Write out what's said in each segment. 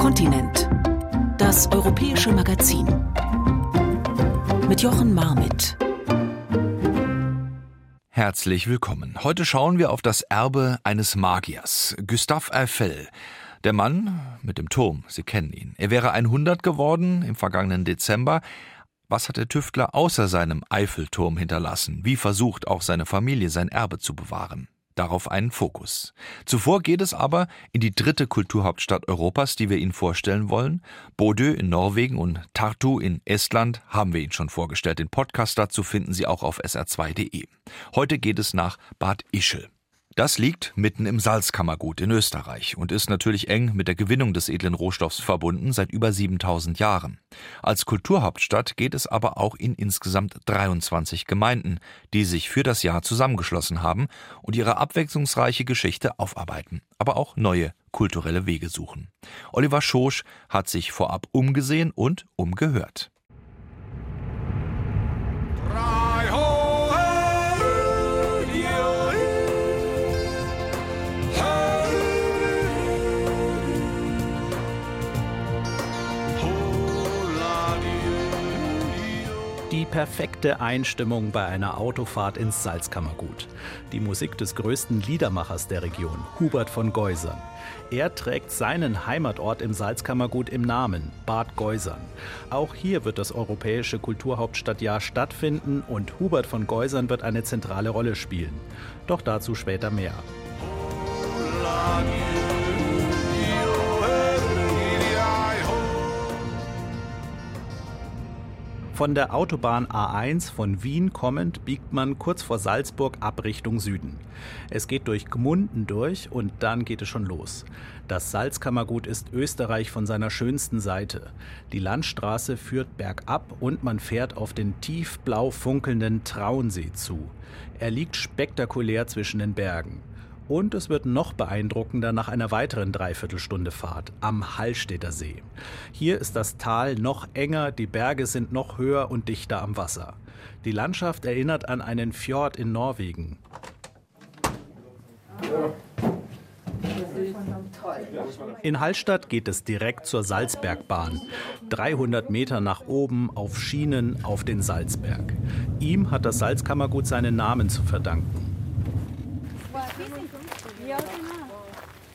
Kontinent. Das europäische Magazin. Mit Jochen Marmit. Herzlich willkommen. Heute schauen wir auf das Erbe eines Magiers, Gustave Eiffel. Der Mann mit dem Turm, Sie kennen ihn. Er wäre 100 geworden im vergangenen Dezember. Was hat der Tüftler außer seinem Eiffelturm hinterlassen? Wie versucht auch seine Familie sein Erbe zu bewahren? Darauf einen Fokus. Zuvor geht es aber in die dritte Kulturhauptstadt Europas, die wir Ihnen vorstellen wollen. Bodø in Norwegen und Tartu in Estland haben wir Ihnen schon vorgestellt. Den Podcast dazu finden Sie auch auf sr2.de. Heute geht es nach Bad Ischl. Das liegt mitten im Salzkammergut in Österreich und ist natürlich eng mit der Gewinnung des edlen Rohstoffs verbunden seit über 7000 Jahren. Als Kulturhauptstadt geht es aber auch in insgesamt 23 Gemeinden, die sich für das Jahr zusammengeschlossen haben und ihre abwechslungsreiche Geschichte aufarbeiten, aber auch neue kulturelle Wege suchen. Oliver Schosch hat sich vorab umgesehen und umgehört. Perfekte Einstimmung bei einer Autofahrt ins Salzkammergut. Die Musik des größten Liedermachers der Region, Hubert von Geusern. Er trägt seinen Heimatort im Salzkammergut im Namen, Bad Geusern. Auch hier wird das Europäische Kulturhauptstadtjahr stattfinden und Hubert von Geusern wird eine zentrale Rolle spielen. Doch dazu später mehr. Von der Autobahn A1 von Wien kommend biegt man kurz vor Salzburg ab Richtung Süden. Es geht durch Gmunden durch und dann geht es schon los. Das Salzkammergut ist Österreich von seiner schönsten Seite. Die Landstraße führt bergab und man fährt auf den tiefblau funkelnden Traunsee zu. Er liegt spektakulär zwischen den Bergen. Und es wird noch beeindruckender nach einer weiteren Dreiviertelstunde Fahrt am Hallstätter See. Hier ist das Tal noch enger, die Berge sind noch höher und dichter am Wasser. Die Landschaft erinnert an einen Fjord in Norwegen. In Hallstatt geht es direkt zur Salzbergbahn. 300 Meter nach oben auf Schienen auf den Salzberg. Ihm hat das Salzkammergut seinen Namen zu verdanken.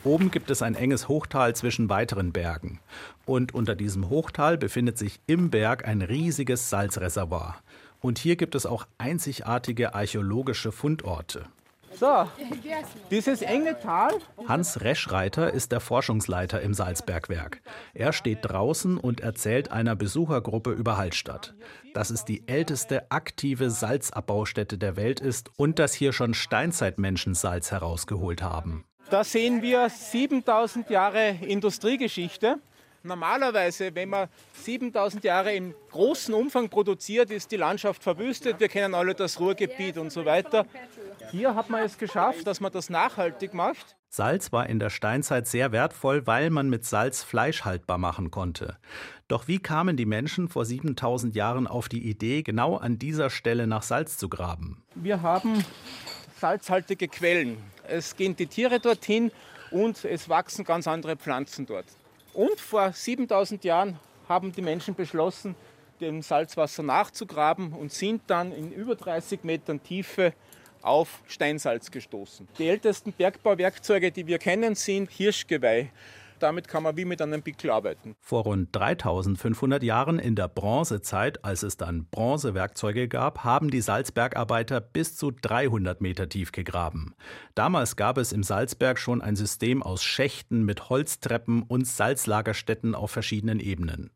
Oben gibt es ein enges Hochtal zwischen weiteren Bergen. Und unter diesem Hochtal befindet sich im Berg ein riesiges Salzreservoir. Und hier gibt es auch einzigartige archäologische Fundorte. So, dieses enge Tal. Hans Reschreiter ist der Forschungsleiter im Salzbergwerk. Er steht draußen und erzählt einer Besuchergruppe über Hallstatt, dass es die älteste aktive Salzabbaustätte der Welt ist und dass hier schon Steinzeitmenschen Salz herausgeholt haben. Da sehen wir 7000 Jahre Industriegeschichte. Normalerweise, wenn man 7000 Jahre in großem Umfang produziert, ist die Landschaft verwüstet. Wir kennen alle das Ruhrgebiet und so weiter. Hier hat man es geschafft, dass man das nachhaltig macht. Salz war in der Steinzeit sehr wertvoll, weil man mit Salz Fleisch haltbar machen konnte. Doch wie kamen die Menschen vor 7000 Jahren auf die Idee, genau an dieser Stelle nach Salz zu graben? Wir haben salzhaltige Quellen. Es gehen die Tiere dorthin und es wachsen ganz andere Pflanzen dort. Und vor 7000 Jahren haben die Menschen beschlossen, dem Salzwasser nachzugraben und sind dann in über 30 Metern Tiefe auf Steinsalz gestoßen. Die ältesten Bergbauwerkzeuge, die wir kennen, sind Hirschgeweih. Damit kann man wie mit einem Pickel arbeiten. Vor rund 3500 Jahren in der Bronzezeit, als es dann Bronzewerkzeuge gab, haben die Salzbergarbeiter bis zu 300 Meter tief gegraben. Damals gab es im Salzberg schon ein System aus Schächten mit Holztreppen und Salzlagerstätten auf verschiedenen Ebenen.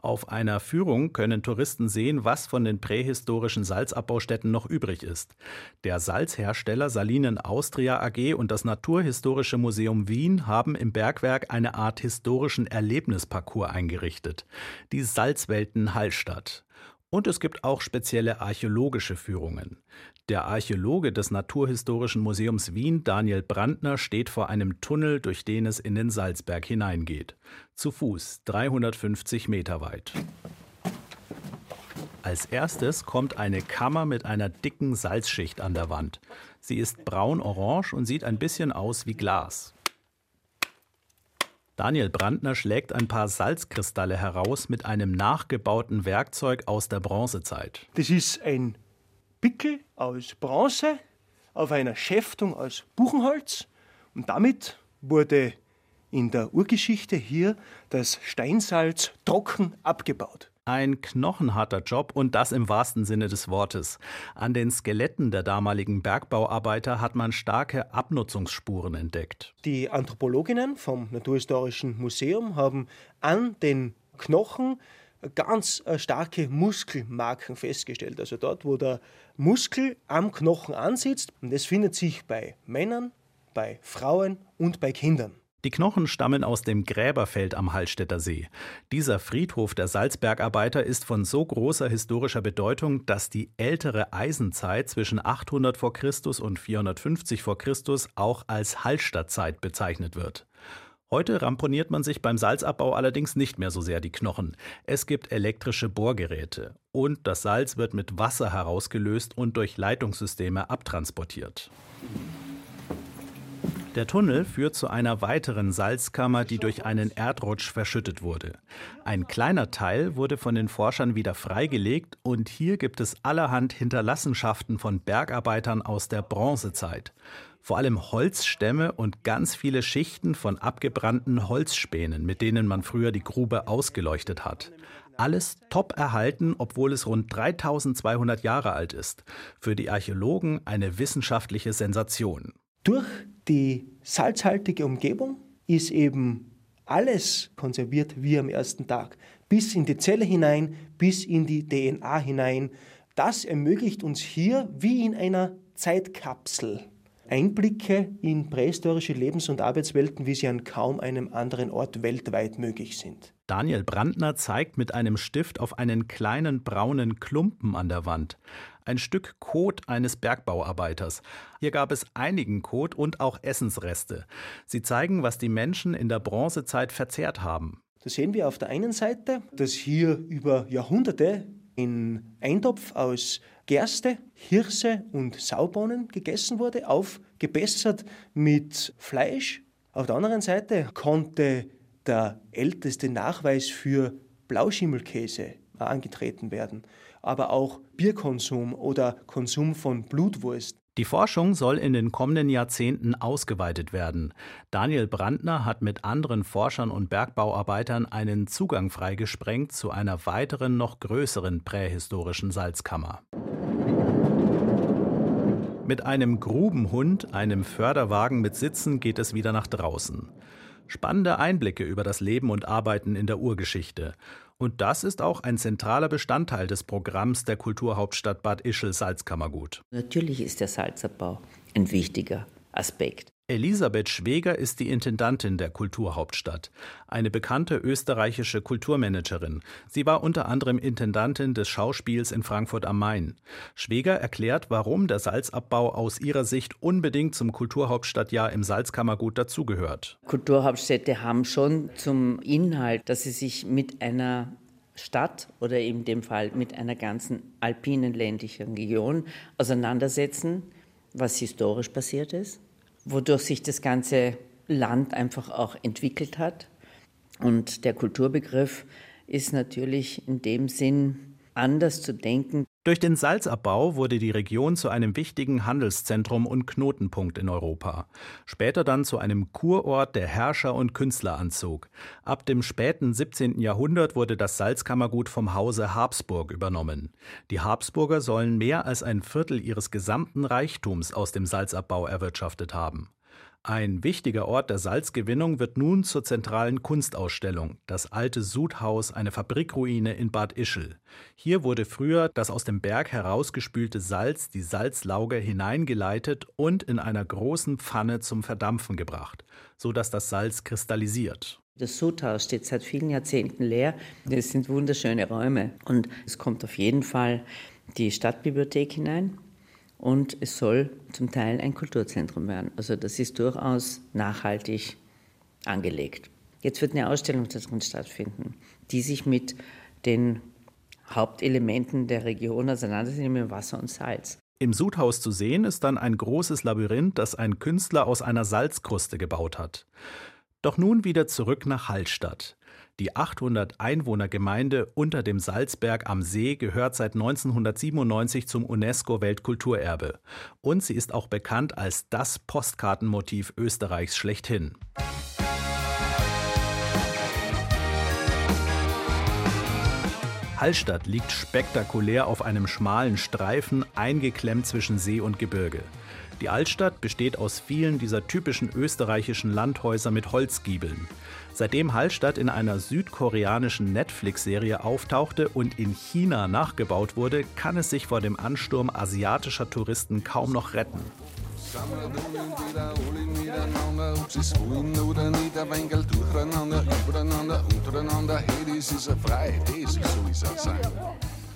Auf einer Führung können Touristen sehen, was von den prähistorischen Salzabbaustätten noch übrig ist. Der Salzhersteller Salinen Austria AG und das Naturhistorische Museum Wien haben im Bergwerk eine Art historischen Erlebnisparcours eingerichtet. Die Salzwelten Hallstatt. Und es gibt auch spezielle archäologische Führungen. Der Archäologe des Naturhistorischen Museums Wien, Daniel Brandner, steht vor einem Tunnel, durch den es in den Salzberg hineingeht. Zu Fuß, 350 Meter weit. Als erstes kommt eine Kammer mit einer dicken Salzschicht an der Wand. Sie ist braun-orange und sieht ein bisschen aus wie Glas. Daniel Brandner schlägt ein paar Salzkristalle heraus mit einem nachgebauten Werkzeug aus der Bronzezeit. Das ist ein Pickel aus Bronze auf einer Schäftung aus Buchenholz und damit wurde in der Urgeschichte hier das Steinsalz trocken abgebaut. Ein knochenharter Job und das im wahrsten Sinne des Wortes. An den Skeletten der damaligen Bergbauarbeiter hat man starke Abnutzungsspuren entdeckt. Die Anthropologinnen vom Naturhistorischen Museum haben an den Knochen ganz äh, starke Muskelmarken festgestellt. Also dort, wo der Muskel am Knochen ansitzt. Und das findet sich bei Männern, bei Frauen und bei Kindern. Die Knochen stammen aus dem Gräberfeld am Hallstätter See. Dieser Friedhof der Salzbergarbeiter ist von so großer historischer Bedeutung, dass die ältere Eisenzeit zwischen 800 v. Chr. und 450 v. Chr. auch als Hallstattzeit bezeichnet wird. Heute ramponiert man sich beim Salzabbau allerdings nicht mehr so sehr die Knochen. Es gibt elektrische Bohrgeräte und das Salz wird mit Wasser herausgelöst und durch Leitungssysteme abtransportiert. Der Tunnel führt zu einer weiteren Salzkammer, die durch einen Erdrutsch verschüttet wurde. Ein kleiner Teil wurde von den Forschern wieder freigelegt und hier gibt es allerhand Hinterlassenschaften von Bergarbeitern aus der Bronzezeit. Vor allem Holzstämme und ganz viele Schichten von abgebrannten Holzspänen, mit denen man früher die Grube ausgeleuchtet hat. Alles top erhalten, obwohl es rund 3200 Jahre alt ist. Für die Archäologen eine wissenschaftliche Sensation. Durch die salzhaltige Umgebung ist eben alles konserviert wie am ersten Tag. Bis in die Zelle hinein, bis in die DNA hinein. Das ermöglicht uns hier wie in einer Zeitkapsel Einblicke in prähistorische Lebens- und Arbeitswelten, wie sie an kaum einem anderen Ort weltweit möglich sind. Daniel Brandner zeigt mit einem Stift auf einen kleinen braunen Klumpen an der Wand ein Stück Kot eines Bergbauarbeiters. Hier gab es einigen Kot und auch Essensreste. Sie zeigen, was die Menschen in der Bronzezeit verzehrt haben. Da sehen wir auf der einen Seite, dass hier über Jahrhunderte in Eintopf aus Gerste, Hirse und Saubohnen gegessen wurde, aufgebessert mit Fleisch. Auf der anderen Seite konnte der älteste Nachweis für Blauschimmelkäse angetreten werden aber auch Bierkonsum oder Konsum von Blutwurst. Die Forschung soll in den kommenden Jahrzehnten ausgeweitet werden. Daniel Brandner hat mit anderen Forschern und Bergbauarbeitern einen Zugang freigesprengt zu einer weiteren, noch größeren prähistorischen Salzkammer. Mit einem Grubenhund, einem Förderwagen mit Sitzen geht es wieder nach draußen. Spannende Einblicke über das Leben und Arbeiten in der Urgeschichte. Und das ist auch ein zentraler Bestandteil des Programms der Kulturhauptstadt Bad Ischl Salzkammergut. Natürlich ist der Salzabbau ein wichtiger Aspekt. Elisabeth Schweger ist die Intendantin der Kulturhauptstadt, eine bekannte österreichische Kulturmanagerin. Sie war unter anderem Intendantin des Schauspiels in Frankfurt am Main. Schweger erklärt, warum der Salzabbau aus ihrer Sicht unbedingt zum Kulturhauptstadtjahr im Salzkammergut dazugehört. Kulturhauptstädte haben schon zum Inhalt, dass sie sich mit einer Stadt oder in dem Fall mit einer ganzen alpinen ländlichen Region auseinandersetzen, was historisch passiert ist wodurch sich das ganze Land einfach auch entwickelt hat. Und der Kulturbegriff ist natürlich in dem Sinn anders zu denken. Durch den Salzabbau wurde die Region zu einem wichtigen Handelszentrum und Knotenpunkt in Europa. Später dann zu einem Kurort, der Herrscher und Künstler anzog. Ab dem späten 17. Jahrhundert wurde das Salzkammergut vom Hause Habsburg übernommen. Die Habsburger sollen mehr als ein Viertel ihres gesamten Reichtums aus dem Salzabbau erwirtschaftet haben. Ein wichtiger Ort der Salzgewinnung wird nun zur zentralen Kunstausstellung, das alte Sudhaus, eine Fabrikruine in Bad Ischl. Hier wurde früher das aus dem Berg herausgespülte Salz, die Salzlauge, hineingeleitet und in einer großen Pfanne zum Verdampfen gebracht, so dass das Salz kristallisiert. Das Sudhaus steht seit vielen Jahrzehnten leer. Es sind wunderschöne Räume und es kommt auf jeden Fall die Stadtbibliothek hinein und es soll zum Teil ein Kulturzentrum werden. Also das ist durchaus nachhaltig angelegt. Jetzt wird eine Ausstellung darin stattfinden, die sich mit den Hauptelementen der Region auseinandersetzt, nämlich Wasser und Salz. Im Sudhaus zu sehen ist dann ein großes Labyrinth, das ein Künstler aus einer Salzkruste gebaut hat. Doch nun wieder zurück nach Hallstatt. Die 800 Einwohnergemeinde unter dem Salzberg am See gehört seit 1997 zum UNESCO-Weltkulturerbe. Und sie ist auch bekannt als das Postkartenmotiv Österreichs schlechthin. Hallstatt liegt spektakulär auf einem schmalen Streifen, eingeklemmt zwischen See und Gebirge. Die Altstadt besteht aus vielen dieser typischen österreichischen Landhäuser mit Holzgiebeln. Seitdem Hallstatt in einer südkoreanischen Netflix-Serie auftauchte und in China nachgebaut wurde, kann es sich vor dem Ansturm asiatischer Touristen kaum noch retten.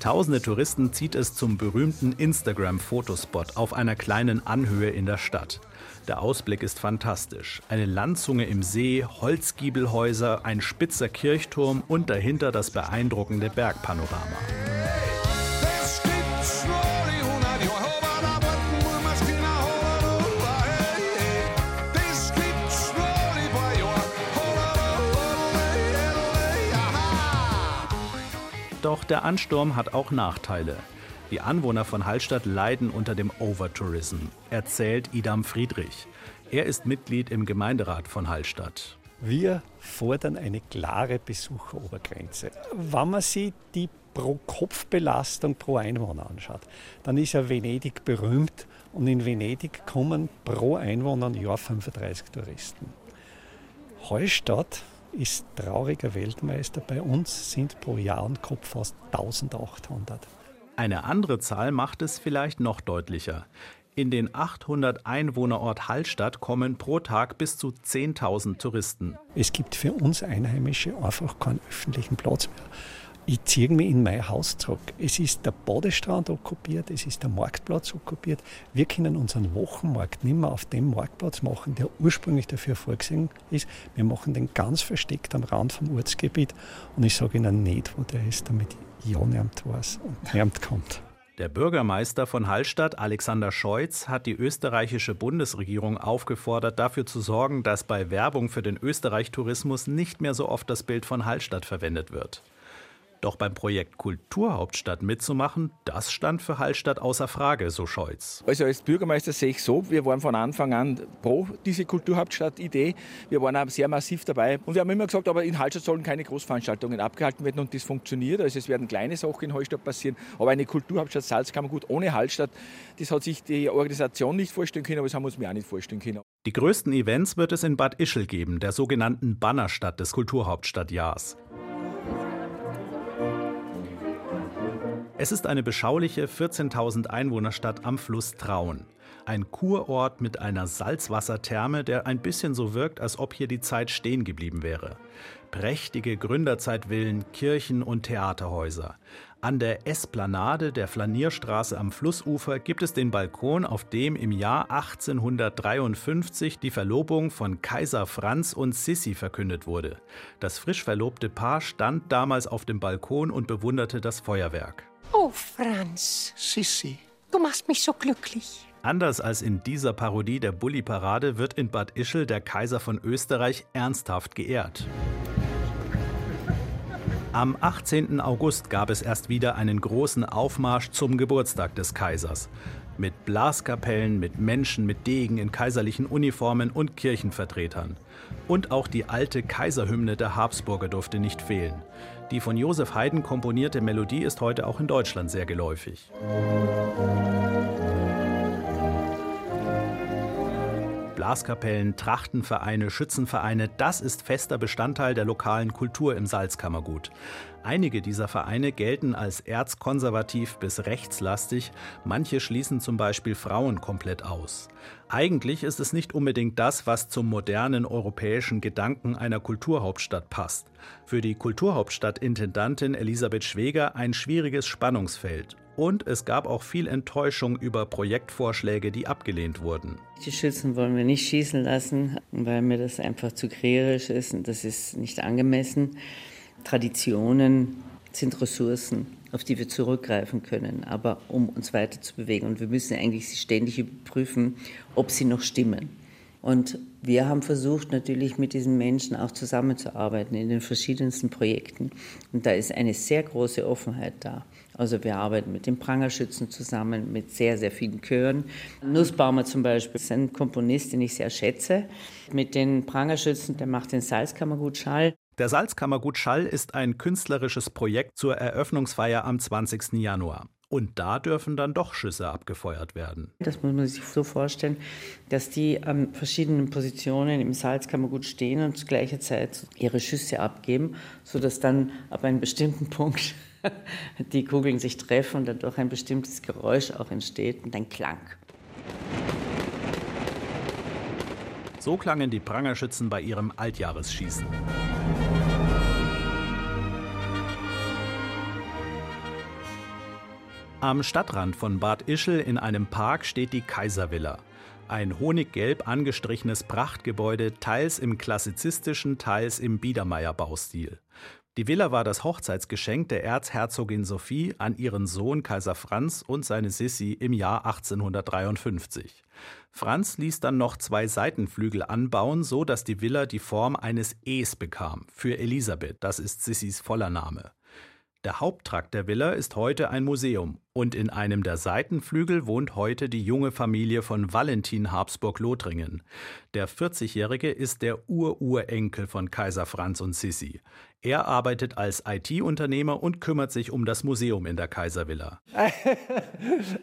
Tausende Touristen zieht es zum berühmten Instagram-Fotospot auf einer kleinen Anhöhe in der Stadt. Der Ausblick ist fantastisch. Eine Landzunge im See, Holzgiebelhäuser, ein spitzer Kirchturm und dahinter das beeindruckende Bergpanorama. Doch der Ansturm hat auch Nachteile. Die Anwohner von Hallstatt leiden unter dem Overtourism, erzählt Idam Friedrich. Er ist Mitglied im Gemeinderat von Hallstatt. Wir fordern eine klare Besucherobergrenze. Wenn man sich die Pro-Kopf-Belastung pro Einwohner anschaut, dann ist ja Venedig berühmt und in Venedig kommen pro Einwohner im Jahr 35 Touristen. Hallstatt ist trauriger Weltmeister. Bei uns sind pro Jahr und Kopf fast 1800. Eine andere Zahl macht es vielleicht noch deutlicher. In den 800 Einwohnerort Hallstatt kommen pro Tag bis zu 10.000 Touristen. Es gibt für uns Einheimische einfach keinen öffentlichen Platz mehr ich ziehe mich in mein Haus zurück. Es ist der Badestrand okkupiert, es ist der Marktplatz okkupiert. Wir können unseren Wochenmarkt nicht mehr auf dem Marktplatz machen, der ursprünglich dafür vorgesehen ist. Wir machen den ganz versteckt am Rand vom Ortsgebiet und ich sage Ihnen nicht, wo der ist, damit ja niemand weiß und niemand kommt. Der Bürgermeister von Hallstatt, Alexander Scheutz, hat die österreichische Bundesregierung aufgefordert, dafür zu sorgen, dass bei Werbung für den Österreich-Tourismus nicht mehr so oft das Bild von Hallstatt verwendet wird. Doch beim Projekt Kulturhauptstadt mitzumachen, das stand für Hallstatt außer Frage, so Scholz. Also als Bürgermeister sehe ich so, wir waren von Anfang an pro diese Kulturhauptstadt-Idee. Wir waren auch sehr massiv dabei. Und wir haben immer gesagt, aber in Hallstatt sollen keine Großveranstaltungen abgehalten werden und das funktioniert. Also es werden kleine Sachen in Hallstatt passieren, aber eine Kulturhauptstadt Salzkammergut ohne Hallstatt, das hat sich die Organisation nicht vorstellen können, aber das haben wir uns mir auch nicht vorstellen können. Die größten Events wird es in Bad Ischl geben, der sogenannten Bannerstadt des Kulturhauptstadtjahrs. Es ist eine beschauliche 14.000 Einwohnerstadt am Fluss Traun. Ein Kurort mit einer Salzwassertherme, der ein bisschen so wirkt, als ob hier die Zeit stehen geblieben wäre. Prächtige Gründerzeitvillen, Kirchen und Theaterhäuser. An der Esplanade der Flanierstraße am Flussufer gibt es den Balkon, auf dem im Jahr 1853 die Verlobung von Kaiser Franz und Sissi verkündet wurde. Das frisch verlobte Paar stand damals auf dem Balkon und bewunderte das Feuerwerk. Oh, Franz. Sissi. Du machst mich so glücklich. Anders als in dieser Parodie der Bulli-Parade wird in Bad Ischl der Kaiser von Österreich ernsthaft geehrt. Am 18. August gab es erst wieder einen großen Aufmarsch zum Geburtstag des Kaisers. Mit Blaskapellen, mit Menschen mit Degen in kaiserlichen Uniformen und Kirchenvertretern. Und auch die alte Kaiserhymne der Habsburger durfte nicht fehlen. Die von Josef Haydn komponierte Melodie ist heute auch in Deutschland sehr geläufig. Blaskapellen, Trachtenvereine, Schützenvereine, das ist fester Bestandteil der lokalen Kultur im Salzkammergut. Einige dieser Vereine gelten als erzkonservativ bis rechtslastig, manche schließen zum Beispiel Frauen komplett aus. Eigentlich ist es nicht unbedingt das, was zum modernen europäischen Gedanken einer Kulturhauptstadt passt. Für die Kulturhauptstadt-Intendantin Elisabeth Schweger ein schwieriges Spannungsfeld. Und es gab auch viel Enttäuschung über Projektvorschläge, die abgelehnt wurden. Die Schützen wollen wir nicht schießen lassen, weil mir das einfach zu kriegerisch ist und das ist nicht angemessen. Traditionen sind Ressourcen, auf die wir zurückgreifen können, aber um uns weiter zu bewegen. Und wir müssen eigentlich ständig überprüfen, ob sie noch stimmen. Und wir haben versucht, natürlich mit diesen Menschen auch zusammenzuarbeiten in den verschiedensten Projekten. Und da ist eine sehr große Offenheit da. Also wir arbeiten mit den Prangerschützen zusammen, mit sehr, sehr vielen Chören. Nussbaumer zum Beispiel ist ein Komponist, den ich sehr schätze. Mit den Prangerschützen, der macht den Salzkammergut Schall. Der Salzkammergut Schall ist ein künstlerisches Projekt zur Eröffnungsfeier am 20. Januar. Und da dürfen dann doch Schüsse abgefeuert werden. Das muss man sich so vorstellen, dass die an verschiedenen Positionen im Salzkammergut stehen und zu gleicher Zeit ihre Schüsse abgeben, sodass dann ab einem bestimmten Punkt die Kugeln sich treffen und dadurch ein bestimmtes Geräusch auch entsteht und ein Klang. So klangen die Prangerschützen bei ihrem Altjahresschießen. Am Stadtrand von Bad Ischl in einem Park steht die Kaiservilla. Ein honiggelb angestrichenes Prachtgebäude, teils im klassizistischen, teils im Biedermeier-Baustil. Die Villa war das Hochzeitsgeschenk der Erzherzogin Sophie an ihren Sohn Kaiser Franz und seine Sissi im Jahr 1853. Franz ließ dann noch zwei Seitenflügel anbauen, so dass die Villa die Form eines Es bekam, für Elisabeth, das ist Sissis voller Name. Der Haupttrakt der Villa ist heute ein Museum und in einem der Seitenflügel wohnt heute die junge Familie von Valentin Habsburg-Lothringen. Der 40-Jährige ist der Ururenkel von Kaiser Franz und Sissi. Er arbeitet als IT-Unternehmer und kümmert sich um das Museum in der Kaiservilla.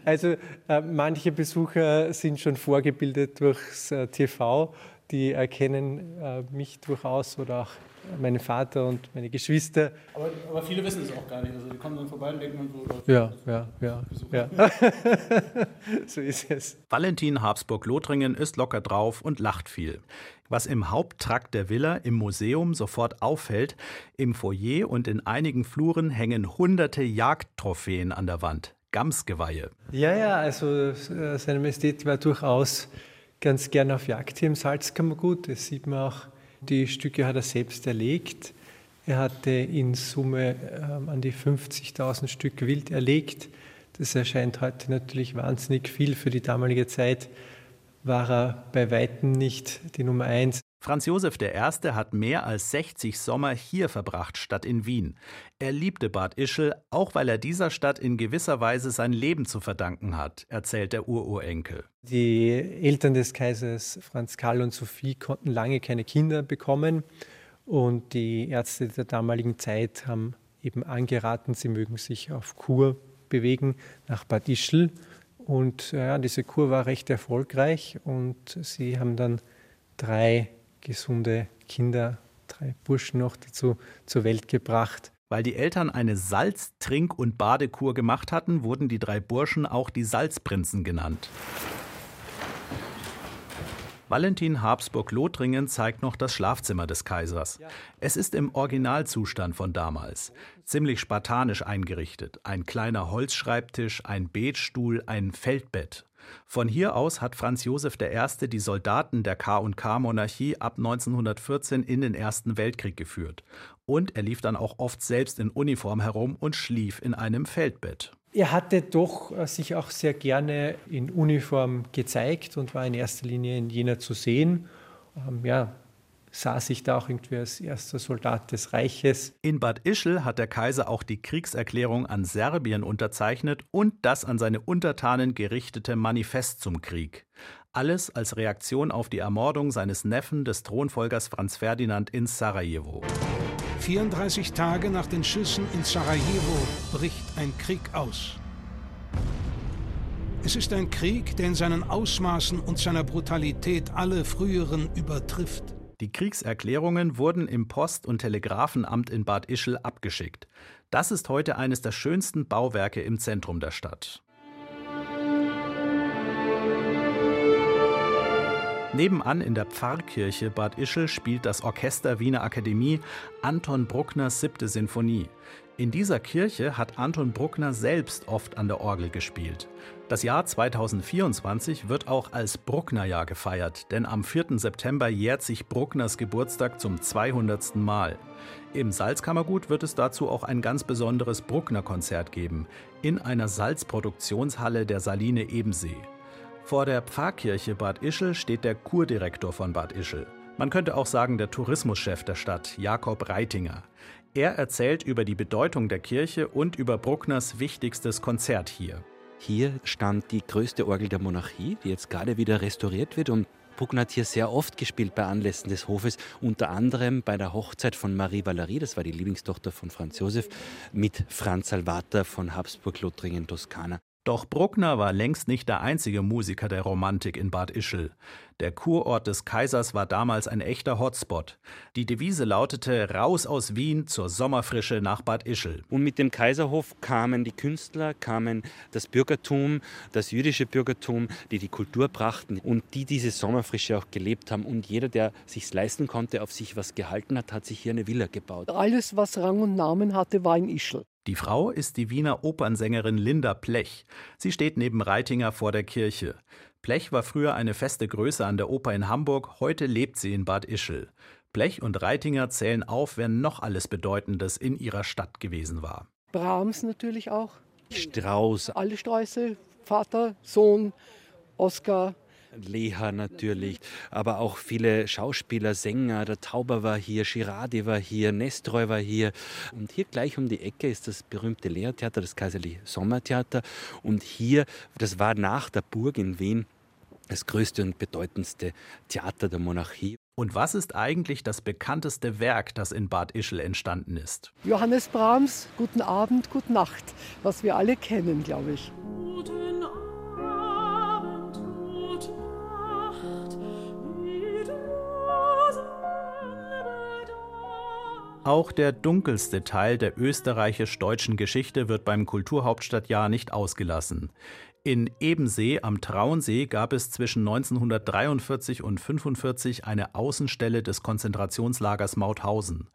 Also äh, manche Besucher sind schon vorgebildet durchs äh, TV, die erkennen äh, mich durchaus oder auch meinen Vater und meine Geschwister. Aber, aber, viele wissen es auch gar nicht. Also die kommen dann vorbei und denken, so, ja, ja, ja, ja. so ist es. Valentin Habsburg-Lothringen ist locker drauf und lacht viel. Was im Haupttrakt der Villa im Museum sofort auffällt, im Foyer und in einigen Fluren hängen hunderte Jagdtrophäen an der Wand. Gamsgeweihe. Ja, ja, also äh, seine Majestät war durchaus ganz gern auf Jagd hier im Salzkammergut. Das sieht man auch die Stücke hat er selbst erlegt. Er hatte in Summe ähm, an die 50.000 Stück wild erlegt. Das erscheint heute natürlich wahnsinnig viel. Für die damalige Zeit war er bei Weitem nicht die Nummer eins. Franz Josef I. hat mehr als 60 Sommer hier verbracht, statt in Wien. Er liebte Bad Ischl, auch weil er dieser Stadt in gewisser Weise sein Leben zu verdanken hat, erzählt der Ururenkel. Die Eltern des Kaisers Franz Karl und Sophie konnten lange keine Kinder bekommen und die Ärzte der damaligen Zeit haben eben angeraten, sie mögen sich auf Kur bewegen nach Bad Ischl. Und ja, diese Kur war recht erfolgreich und sie haben dann drei gesunde Kinder, drei Burschen noch dazu zur Welt gebracht. Weil die Eltern eine Salz-, Trink- und Badekur gemacht hatten, wurden die drei Burschen auch die Salzprinzen genannt. Valentin Habsburg-Lothringen zeigt noch das Schlafzimmer des Kaisers. Es ist im Originalzustand von damals. Ziemlich spartanisch eingerichtet. Ein kleiner Holzschreibtisch, ein Betstuhl, ein Feldbett. Von hier aus hat Franz Josef I. die Soldaten der K&K-Monarchie ab 1914 in den Ersten Weltkrieg geführt. Und er lief dann auch oft selbst in Uniform herum und schlief in einem Feldbett. Er hatte doch äh, sich auch sehr gerne in Uniform gezeigt und war in erster Linie in Jena zu sehen. Ähm, ja, sah sich da auch irgendwie als erster Soldat des Reiches. In Bad Ischl hat der Kaiser auch die Kriegserklärung an Serbien unterzeichnet und das an seine Untertanen gerichtete Manifest zum Krieg. Alles als Reaktion auf die Ermordung seines Neffen des Thronfolgers Franz Ferdinand in Sarajevo. 34 Tage nach den Schüssen in Sarajevo bricht ein Krieg aus. Es ist ein Krieg, der in seinen Ausmaßen und seiner Brutalität alle früheren übertrifft. Die Kriegserklärungen wurden im Post- und Telegrafenamt in Bad Ischl abgeschickt. Das ist heute eines der schönsten Bauwerke im Zentrum der Stadt. Nebenan in der Pfarrkirche Bad Ischl spielt das Orchester Wiener Akademie Anton Bruckners siebte Sinfonie. In dieser Kirche hat Anton Bruckner selbst oft an der Orgel gespielt. Das Jahr 2024 wird auch als Brucknerjahr gefeiert, denn am 4. September jährt sich Bruckners Geburtstag zum 200. Mal. Im Salzkammergut wird es dazu auch ein ganz besonderes Bruckner-Konzert geben, in einer Salzproduktionshalle der Saline Ebensee. Vor der Pfarrkirche Bad Ischl steht der Kurdirektor von Bad Ischl. Man könnte auch sagen der Tourismuschef der Stadt, Jakob Reitinger. Er erzählt über die Bedeutung der Kirche und über Bruckners wichtigstes Konzert hier. Hier stand die größte Orgel der Monarchie, die jetzt gerade wieder restauriert wird und Bruckner hat hier sehr oft gespielt bei Anlässen des Hofes, unter anderem bei der Hochzeit von Marie Valerie, das war die Lieblingstochter von Franz Josef, mit Franz Salvator von Habsburg-Lothringen-Toskana. Doch Bruckner war längst nicht der einzige Musiker der Romantik in Bad Ischl. Der Kurort des Kaisers war damals ein echter Hotspot. Die Devise lautete Raus aus Wien zur Sommerfrische nach Bad Ischl. Und mit dem Kaiserhof kamen die Künstler, kamen das Bürgertum, das jüdische Bürgertum, die die Kultur brachten und die diese Sommerfrische auch gelebt haben. Und jeder, der sich leisten konnte, auf sich was gehalten hat, hat sich hier eine Villa gebaut. Alles, was Rang und Namen hatte, war in Ischl. Die Frau ist die Wiener Opernsängerin Linda Plech. Sie steht neben Reitinger vor der Kirche. Plech war früher eine feste Größe an der Oper in Hamburg, heute lebt sie in Bad Ischl. Plech und Reitinger zählen auf, wer noch alles Bedeutendes in ihrer Stadt gewesen war. Brahms natürlich auch. Strauß. Alle Sträuße, Vater, Sohn, Oscar, Leha natürlich, aber auch viele Schauspieler, Sänger. Der Tauber war hier, Girardi war hier, Nestroy war hier. Und hier gleich um die Ecke ist das berühmte Lehrtheater, das Kaiserliche Sommertheater. Und hier, das war nach der Burg in Wien, das größte und bedeutendste Theater der Monarchie. Und was ist eigentlich das bekannteste Werk, das in Bad Ischl entstanden ist? Johannes Brahms, Guten Abend, Gute Nacht, was wir alle kennen, glaube ich. Auch der dunkelste Teil der österreichisch-deutschen Geschichte wird beim Kulturhauptstadtjahr nicht ausgelassen. In Ebensee am Traunsee gab es zwischen 1943 und 1945 eine Außenstelle des Konzentrationslagers Mauthausen.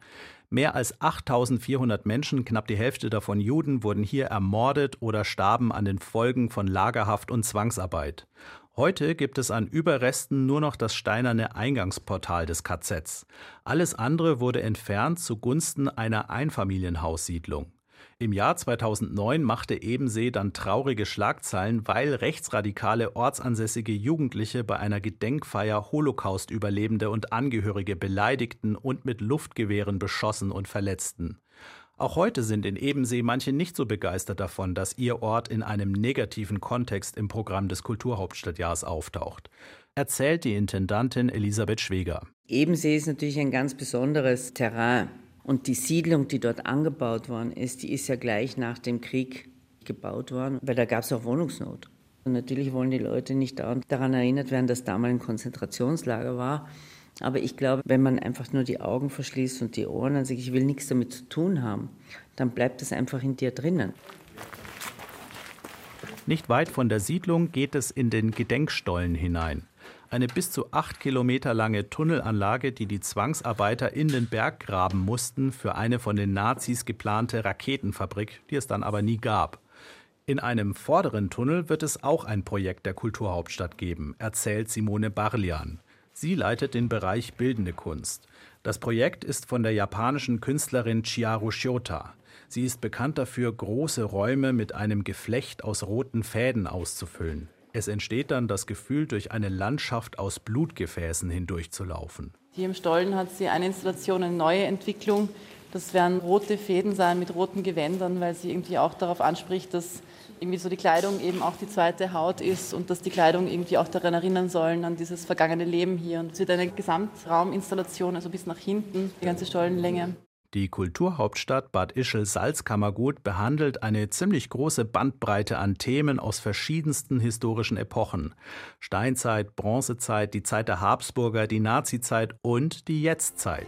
Mehr als 8400 Menschen, knapp die Hälfte davon Juden, wurden hier ermordet oder starben an den Folgen von Lagerhaft und Zwangsarbeit. Heute gibt es an Überresten nur noch das steinerne Eingangsportal des KZs. Alles andere wurde entfernt zugunsten einer Einfamilienhaussiedlung. Im Jahr 2009 machte Ebensee dann traurige Schlagzeilen, weil rechtsradikale ortsansässige Jugendliche bei einer Gedenkfeier Holocaust-Überlebende und Angehörige beleidigten und mit Luftgewehren beschossen und verletzten. Auch heute sind in Ebensee manche nicht so begeistert davon, dass ihr Ort in einem negativen Kontext im Programm des Kulturhauptstadtjahrs auftaucht. Erzählt die Intendantin Elisabeth Schweger. Ebensee ist natürlich ein ganz besonderes Terrain. Und die Siedlung, die dort angebaut worden ist, die ist ja gleich nach dem Krieg gebaut worden, weil da gab es auch Wohnungsnot. Und natürlich wollen die Leute nicht daran erinnert werden, dass damals ein Konzentrationslager war. Aber ich glaube, wenn man einfach nur die Augen verschließt und die Ohren und sagt, ich will nichts damit zu tun haben, dann bleibt es einfach in dir drinnen. Nicht weit von der Siedlung geht es in den Gedenkstollen hinein. Eine bis zu acht Kilometer lange Tunnelanlage, die die Zwangsarbeiter in den Berg graben mussten für eine von den Nazis geplante Raketenfabrik, die es dann aber nie gab. In einem vorderen Tunnel wird es auch ein Projekt der Kulturhauptstadt geben, erzählt Simone Barlian. Sie leitet den Bereich Bildende Kunst. Das Projekt ist von der japanischen Künstlerin Chiharu Shiota. Sie ist bekannt dafür, große Räume mit einem Geflecht aus roten Fäden auszufüllen. Es entsteht dann das Gefühl, durch eine Landschaft aus Blutgefäßen hindurchzulaufen. Hier im Stollen hat sie eine Installation, eine neue Entwicklung. Das werden rote Fäden sein mit roten Gewändern, weil sie irgendwie auch darauf anspricht, dass irgendwie so die Kleidung eben auch die zweite Haut ist und dass die Kleidung irgendwie auch daran erinnern sollen, an dieses vergangene Leben hier. Und es wird eine Gesamtrauminstallation, also bis nach hinten, die ganze Stollenlänge. Die Kulturhauptstadt Bad Ischl Salzkammergut behandelt eine ziemlich große Bandbreite an Themen aus verschiedensten historischen Epochen. Steinzeit, Bronzezeit, die Zeit der Habsburger, die Nazizeit und die Jetztzeit.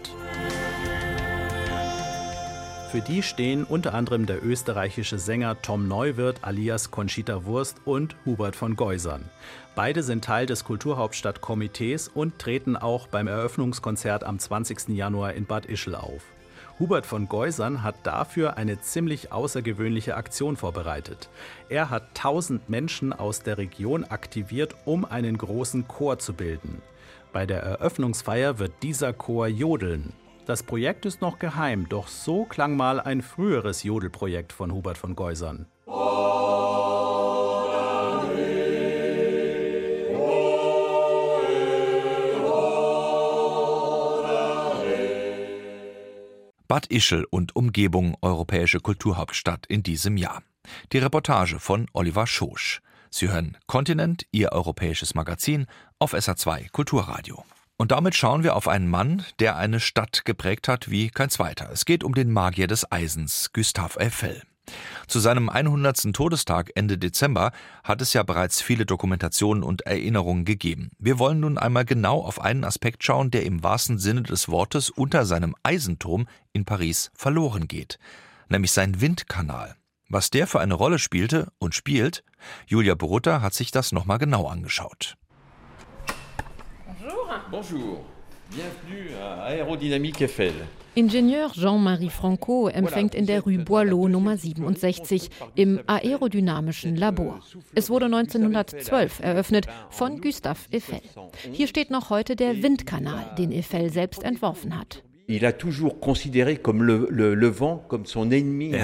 Für die stehen unter anderem der österreichische Sänger Tom Neuwirth alias Conchita Wurst und Hubert von Geusern. Beide sind Teil des Kulturhauptstadtkomitees und treten auch beim Eröffnungskonzert am 20. Januar in Bad Ischl auf. Hubert von Geusern hat dafür eine ziemlich außergewöhnliche Aktion vorbereitet. Er hat 1000 Menschen aus der Region aktiviert, um einen großen Chor zu bilden. Bei der Eröffnungsfeier wird dieser Chor jodeln. Das Projekt ist noch geheim, doch so klang mal ein früheres Jodelprojekt von Hubert von Geusern. Bad Ischl und Umgebung Europäische Kulturhauptstadt in diesem Jahr. Die Reportage von Oliver Schosch. Sie hören Kontinent, Ihr europäisches Magazin auf SA2 Kulturradio. Und damit schauen wir auf einen Mann, der eine Stadt geprägt hat wie kein zweiter. Es geht um den Magier des Eisens, Gustave Eiffel. Zu seinem 100. Todestag Ende Dezember hat es ja bereits viele Dokumentationen und Erinnerungen gegeben. Wir wollen nun einmal genau auf einen Aspekt schauen, der im wahrsten Sinne des Wortes unter seinem Eisenturm in Paris verloren geht, nämlich sein Windkanal. Was der für eine Rolle spielte und spielt, Julia Borutta hat sich das nochmal genau angeschaut. Bonjour. Bienvenue à Aérodynamique Eiffel. Ingenieur Jean-Marie Franco empfängt in der Rue Boileau Nummer 67 im aerodynamischen Labor. Es wurde 1912 eröffnet von Gustave Eiffel. Hier steht noch heute der Windkanal, den Eiffel selbst entworfen hat. Er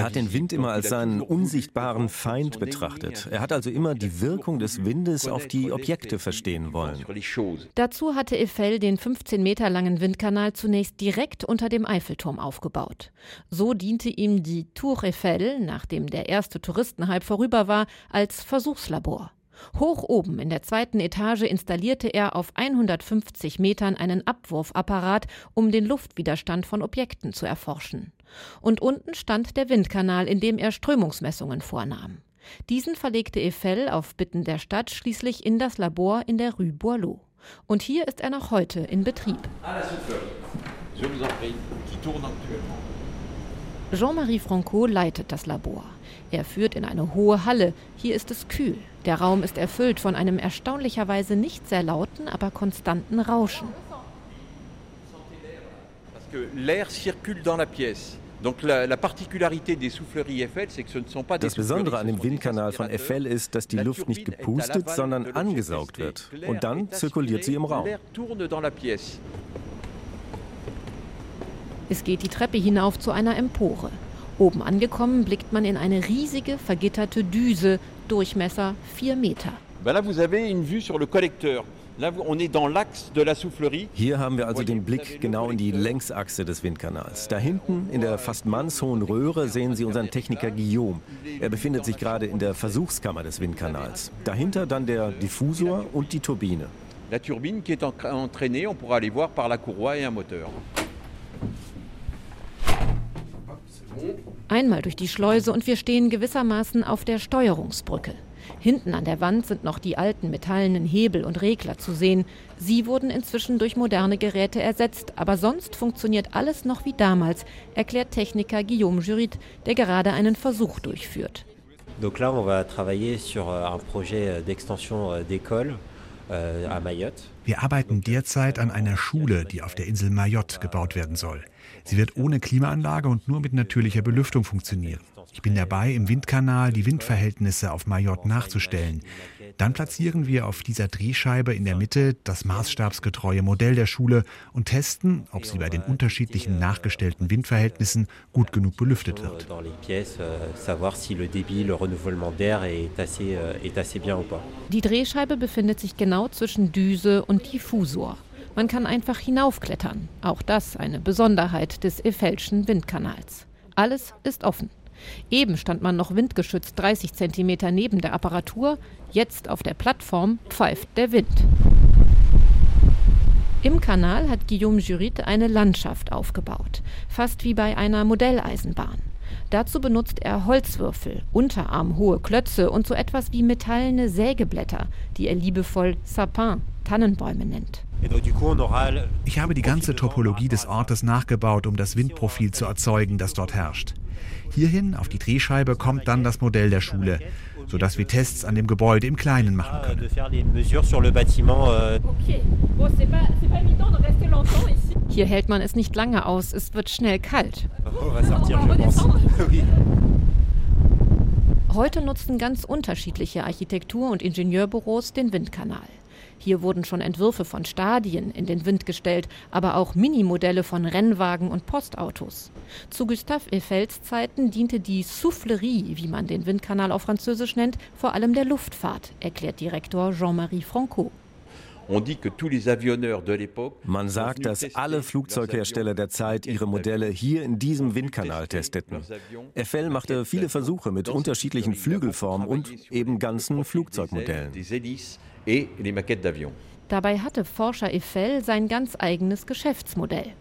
hat den Wind immer als seinen unsichtbaren Feind betrachtet. Er hat also immer die Wirkung des Windes auf die Objekte verstehen wollen. Dazu hatte Eiffel den 15 Meter langen Windkanal zunächst direkt unter dem Eiffelturm aufgebaut. So diente ihm die Tour Eiffel, nachdem der erste Touristenhype vorüber war, als Versuchslabor. Hoch oben in der zweiten Etage installierte er auf 150 Metern einen Abwurfapparat, um den Luftwiderstand von Objekten zu erforschen. Und unten stand der Windkanal, in dem er Strömungsmessungen vornahm. Diesen verlegte Eiffel auf Bitten der Stadt schließlich in das Labor in der Rue Boileau. Und hier ist er noch heute in Betrieb. Jean-Marie Franco leitet das Labor. Er führt in eine hohe Halle. Hier ist es kühl. Der Raum ist erfüllt von einem erstaunlicherweise nicht sehr lauten, aber konstanten Rauschen. Das Besondere an dem Windkanal von Eiffel ist, dass die Luft nicht gepustet, sondern angesaugt wird. Und dann zirkuliert sie im Raum. Es geht die Treppe hinauf zu einer Empore. Oben angekommen blickt man in eine riesige vergitterte Düse, Durchmesser 4 Meter. Hier haben wir also den Blick genau in die Längsachse des Windkanals. Da hinten in der fast mannshohen Röhre sehen Sie unseren Techniker Guillaume. Er befindet sich gerade in der Versuchskammer des Windkanals. Dahinter dann der Diffusor und die Turbine. La turbine qui est entraînée, on pourra aller voir par la courroie et un moteur. Einmal durch die Schleuse und wir stehen gewissermaßen auf der Steuerungsbrücke. Hinten an der Wand sind noch die alten metallenen Hebel und Regler zu sehen. Sie wurden inzwischen durch moderne Geräte ersetzt, aber sonst funktioniert alles noch wie damals, erklärt Techniker Guillaume Jurit, der gerade einen Versuch durchführt. Donc là, on va travailler sur euh, un projet euh, d'extension euh, d'école à Mayotte. Wir arbeiten derzeit an einer Schule, die auf der Insel Mayotte gebaut werden soll. Sie wird ohne Klimaanlage und nur mit natürlicher Belüftung funktionieren. Ich bin dabei, im Windkanal die Windverhältnisse auf Mayotte nachzustellen. Dann platzieren wir auf dieser Drehscheibe in der Mitte das maßstabsgetreue Modell der Schule und testen, ob sie bei den unterschiedlichen nachgestellten Windverhältnissen gut genug belüftet wird. Die Drehscheibe befindet sich genau zwischen Düse und Diffusor. Man kann einfach hinaufklettern. Auch das eine Besonderheit des Effelschen Windkanals. Alles ist offen. Eben stand man noch windgeschützt 30 Zentimeter neben der Apparatur. Jetzt auf der Plattform pfeift der Wind. Im Kanal hat Guillaume Jurit eine Landschaft aufgebaut, fast wie bei einer Modelleisenbahn. Dazu benutzt er Holzwürfel, unterarmhohe Klötze und so etwas wie metallene Sägeblätter, die er liebevoll Sapin, Tannenbäume nennt. Ich habe die ganze Topologie des Ortes nachgebaut, um das Windprofil zu erzeugen, das dort herrscht. Hierhin, auf die Drehscheibe, kommt dann das Modell der Schule, sodass wir Tests an dem Gebäude im Kleinen machen können. Hier hält man es nicht lange aus, es wird schnell kalt. Heute nutzen ganz unterschiedliche Architektur- und Ingenieurbüros den Windkanal. Hier wurden schon Entwürfe von Stadien in den Wind gestellt, aber auch Minimodelle von Rennwagen und Postautos. Zu Gustave Eiffels Zeiten diente die Soufflerie, wie man den Windkanal auf Französisch nennt, vor allem der Luftfahrt, erklärt Direktor Jean-Marie Franco. Man sagt, dass alle Flugzeughersteller der Zeit ihre Modelle hier in diesem Windkanal testeten. Eiffel machte viele Versuche mit unterschiedlichen Flügelformen und eben ganzen Flugzeugmodellen. Dabei hatte Forscher Eiffel sein ganz eigenes Geschäftsmodell.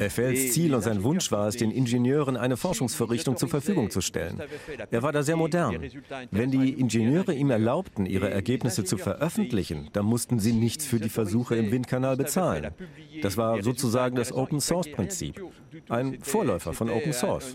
Eiffels Ziel und sein Wunsch war es, den Ingenieuren eine Forschungsvorrichtung zur Verfügung zu stellen. Er war da sehr modern. Wenn die Ingenieure ihm erlaubten, ihre Ergebnisse zu veröffentlichen, dann mussten sie nichts für die Versuche im Windkanal bezahlen. Das war sozusagen das Open Source Prinzip. Ein Vorläufer von Open Source.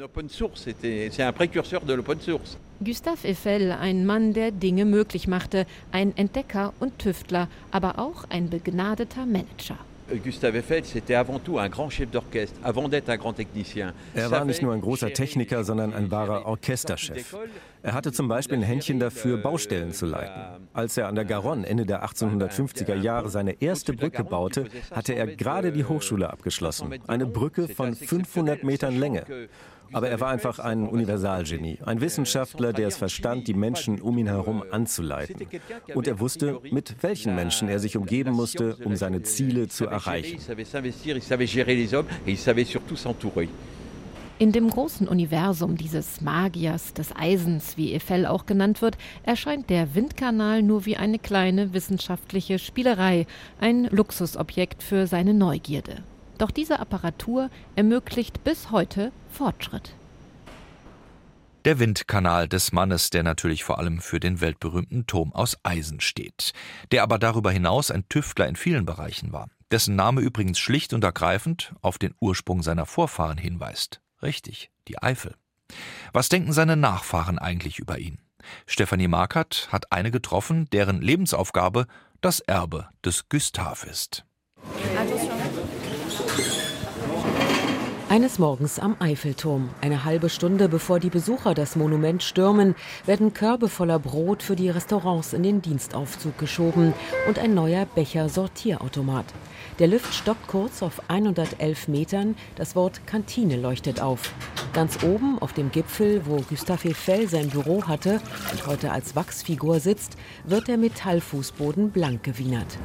Gustave Eiffel, ein Mann, der Dinge möglich machte, ein Entdecker und Tüftler, aber auch ein begnadeter Manager. Gustave Eiffel, c'était avant tout un grand chef d'orchestre, avant d'être un grand technicien. Er war nicht nur ein großer Techniker, sondern ein wahrer Orchesterchef. Er hatte zum Beispiel ein Händchen dafür, Baustellen zu leiten. Als er an der Garonne Ende der 1850er Jahre seine erste Brücke baute, hatte er gerade die Hochschule abgeschlossen. Eine Brücke von 500 Metern Länge. Aber er war einfach ein Universalgenie, ein Wissenschaftler, der es verstand, die Menschen um ihn herum anzuleiten. Und er wusste, mit welchen Menschen er sich umgeben musste, um seine Ziele zu erreichen. In dem großen Universum dieses Magiers des Eisens, wie Eiffel auch genannt wird, erscheint der Windkanal nur wie eine kleine wissenschaftliche Spielerei, ein Luxusobjekt für seine Neugierde. Doch diese Apparatur ermöglicht bis heute Fortschritt. Der Windkanal des Mannes, der natürlich vor allem für den weltberühmten Turm aus Eisen steht, der aber darüber hinaus ein Tüftler in vielen Bereichen war, dessen Name übrigens schlicht und ergreifend auf den Ursprung seiner Vorfahren hinweist. Richtig, die Eifel. Was denken seine Nachfahren eigentlich über ihn? Stefanie Markert hat eine getroffen, deren Lebensaufgabe das Erbe des Gustav ist. Eines Morgens am Eiffelturm, eine halbe Stunde bevor die Besucher das Monument stürmen, werden Körbe voller Brot für die Restaurants in den Dienstaufzug geschoben und ein neuer Becher-Sortierautomat. Der Lift stoppt kurz auf 111 Metern. Das Wort Kantine leuchtet auf. Ganz oben auf dem Gipfel, wo Gustave Eiffel sein Büro hatte und heute als Wachsfigur sitzt, wird der Metallfußboden blank gewienert.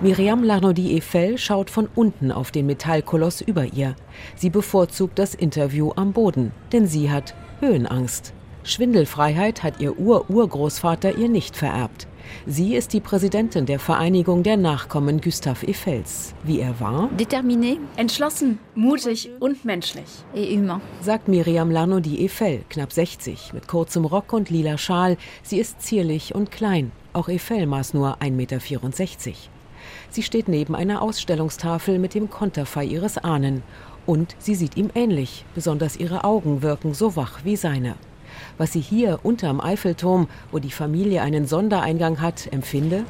Miriam Larnaudy-Eiffel schaut von unten auf den Metallkoloss über ihr. Sie bevorzugt das Interview am Boden, denn sie hat Höhenangst. Schwindelfreiheit hat ihr Ur-Urgroßvater ihr nicht vererbt. Sie ist die Präsidentin der Vereinigung der Nachkommen Gustave Eiffels. Wie er war? Determiné, entschlossen, mutig und menschlich. Et humain. Sagt Miriam Larnaudy Eiffel, knapp 60, mit kurzem Rock und lila Schal. Sie ist zierlich und klein. Auch Eiffel maß nur 1,64 Meter. Sie steht neben einer Ausstellungstafel mit dem Konterfei ihres Ahnen. Und sie sieht ihm ähnlich. Besonders ihre Augen wirken so wach wie seine was sie hier unterm Eiffelturm, wo die Familie einen Sondereingang hat, empfinde?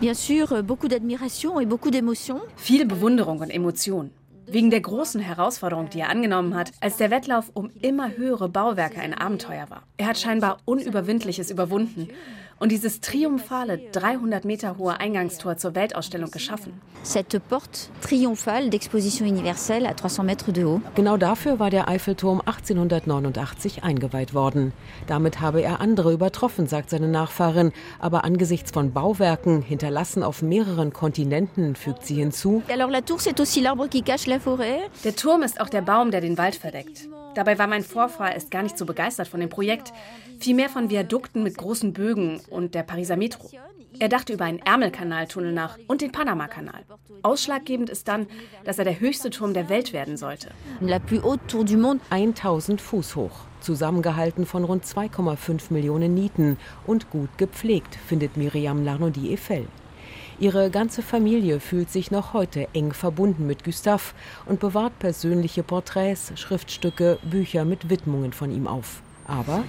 Viele Bewunderung und Emotion. Wegen der großen Herausforderung, die er angenommen hat, als der Wettlauf um immer höhere Bauwerke ein Abenteuer war. Er hat scheinbar Unüberwindliches überwunden und dieses triumphale 300 Meter hohe Eingangstor zur Weltausstellung geschaffen. Cette porte triomphale d'exposition universelle à 300 mètres de haut. Genau dafür war der Eiffelturm 1889 eingeweiht worden. Damit habe er andere übertroffen, sagt seine Nachfahrin. Aber angesichts von Bauwerken, hinterlassen auf mehreren Kontinenten, fügt sie hinzu. Alors la tour, c'est aussi l'arbre qui cache la forêt. Der Turm ist auch der Baum, der den Wald verdeckt. Dabei war mein Vorfahr erst gar nicht so begeistert von dem Projekt, vielmehr von Viadukten mit großen Bögen und der Pariser Metro. Er dachte über einen Ärmelkanaltunnel nach und den Panamakanal. Ausschlaggebend ist dann, dass er der höchste Turm der Welt werden sollte. La plus haute tour du monde, 1000 Fuß hoch, zusammengehalten von rund 2,5 Millionen Nieten und gut gepflegt, findet Miriam Larnaudy Eiffel. Ihre ganze Familie fühlt sich noch heute eng verbunden mit Gustave und bewahrt persönliche Porträts, Schriftstücke, Bücher mit Widmungen von ihm auf. Aber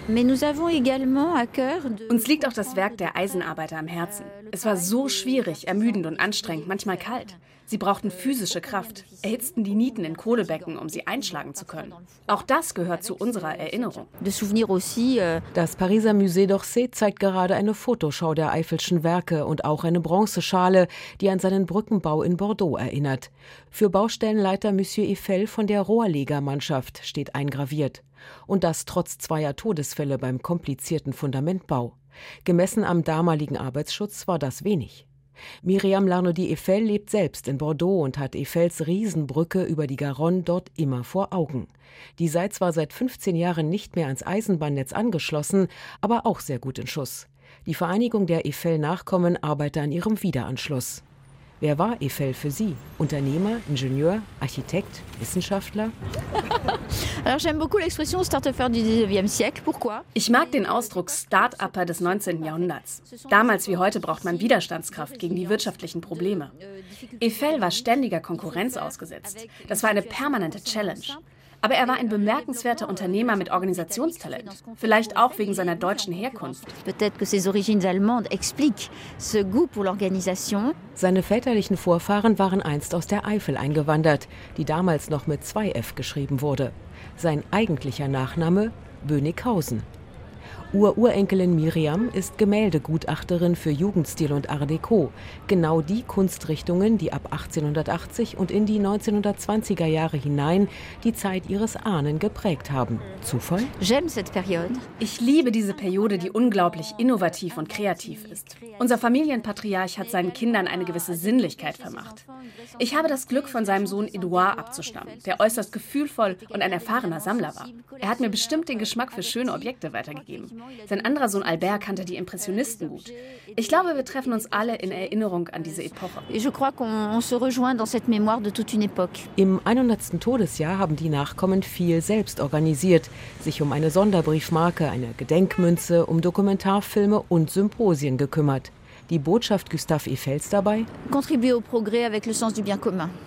uns liegt auch das Werk der Eisenarbeiter am Herzen. Es war so schwierig, ermüdend und anstrengend, manchmal kalt. Sie brauchten physische Kraft, erhitzten die Nieten in Kohlebecken, um sie einschlagen zu können. Auch das gehört zu unserer Erinnerung. Euh, das Pariser Musée d'Orsay zeigt gerade eine Fotoschau der Eifelschen Werke und auch eine Bronzeschale, die an seinen Brückenbau in Bordeaux erinnert. Für Baustellenleiter Monsieur Eiffel von der Rohrlegermannschaft steht eingraviert. Und das trotz zweier Todesfälle beim komplizierten Fundamentbau. Gemessen am damaligen Arbeitsschutz war das wenig. Miriam Larnaudy-Eiffel lebt selbst in Bordeaux und hat Eiffels Riesenbrücke über die Garonne dort immer vor Augen. Die sei zwar seit 15 Jahren nicht mehr ans Eisenbahnnetz angeschlossen, aber auch sehr gut in Schuss. Die Vereinigung der Eiffel-Nachkommen arbeite an ihrem Wiederanschluss. Wer war Eiffel für Sie? Unternehmer, Ingenieur, Architekt, Wissenschaftler? Ich mag den Ausdruck Start-Upper des 19. Jahrhunderts. Damals wie heute braucht man Widerstandskraft gegen die wirtschaftlichen Probleme. Eiffel war ständiger Konkurrenz ausgesetzt. Das war eine permanente Challenge. Aber er war ein bemerkenswerter Unternehmer mit Organisationstalent. Vielleicht auch wegen seiner deutschen Herkunft. Seine väterlichen Vorfahren waren einst aus der Eifel eingewandert, die damals noch mit 2F geschrieben wurde. Sein eigentlicher Nachname Bönighausen. Ururenkelin Miriam ist Gemäldegutachterin für Jugendstil und Art Deco, genau die Kunstrichtungen, die ab 1880 und in die 1920er Jahre hinein die Zeit ihres Ahnen geprägt haben. Zufall? Ich liebe diese Periode, die unglaublich innovativ und kreativ ist. Unser Familienpatriarch hat seinen Kindern eine gewisse Sinnlichkeit vermacht. Ich habe das Glück, von seinem Sohn Edouard abzustammen, der äußerst gefühlvoll und ein erfahrener Sammler war. Er hat mir bestimmt den Geschmack für schöne Objekte weitergegeben. Sein anderer Sohn Albert kannte die Impressionisten gut. Ich glaube, wir treffen uns alle in Erinnerung an diese Epoche. Im 100. Todesjahr haben die Nachkommen viel selbst organisiert, sich um eine Sonderbriefmarke, eine Gedenkmünze, um Dokumentarfilme und Symposien gekümmert. Die Botschaft Gustave Eiffels dabei?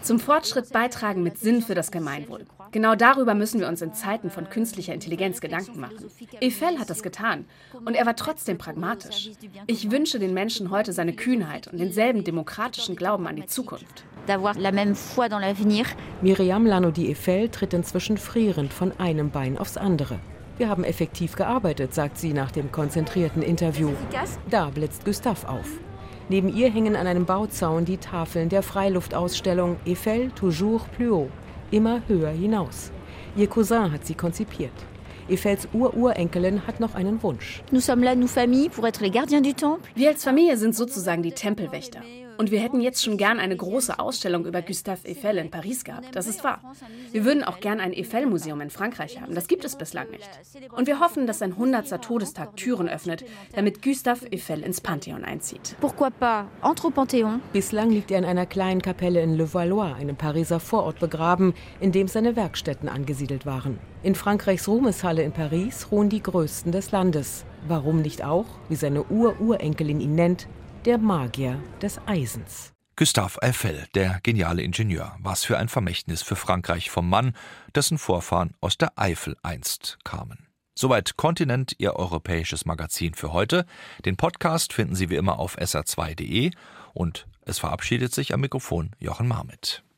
Zum Fortschritt beitragen mit Sinn für das Gemeinwohl. Genau darüber müssen wir uns in Zeiten von künstlicher Intelligenz Gedanken machen. Eiffel hat das getan und er war trotzdem pragmatisch. Ich wünsche den Menschen heute seine Kühnheit und denselben demokratischen Glauben an die Zukunft. Miriam Larnaudy-Eiffel tritt inzwischen frierend von einem Bein aufs andere. Wir haben effektiv gearbeitet, sagt sie nach dem konzentrierten Interview. Da blitzt Gustav auf. Neben ihr hängen an einem Bauzaun die Tafeln der Freiluftausstellung Eiffel toujours plus haut, immer höher hinaus. Ihr Cousin hat sie konzipiert. Eiffels Ururenkelin hat noch einen Wunsch. Wir als Familie sind sozusagen die Tempelwächter. Und wir hätten jetzt schon gern eine große Ausstellung über Gustave Eiffel in Paris gehabt. Das ist wahr. Wir würden auch gern ein Eiffel-Museum in Frankreich haben. Das gibt es bislang nicht. Und wir hoffen, dass sein 100. Todestag Türen öffnet, damit Gustave Eiffel ins Pantheon einzieht. Pourquoi pas entre au Panthéon? Bislang liegt er in einer kleinen Kapelle in Le Valois, einem Pariser Vorort, begraben, in dem seine Werkstätten angesiedelt waren. In Frankreichs Ruhmeshalle in Paris ruhen die größten des Landes. Warum nicht auch, wie seine Ururenkelin ihn nennt, der Magier des Eisens. Gustave Eiffel, der geniale Ingenieur. Was für ein Vermächtnis für Frankreich vom Mann, dessen Vorfahren aus der Eifel einst kamen. Soweit Kontinent, Ihr europäisches Magazin für heute. Den Podcast finden Sie wie immer auf sr2.de und es verabschiedet sich am Mikrofon Jochen Marmit.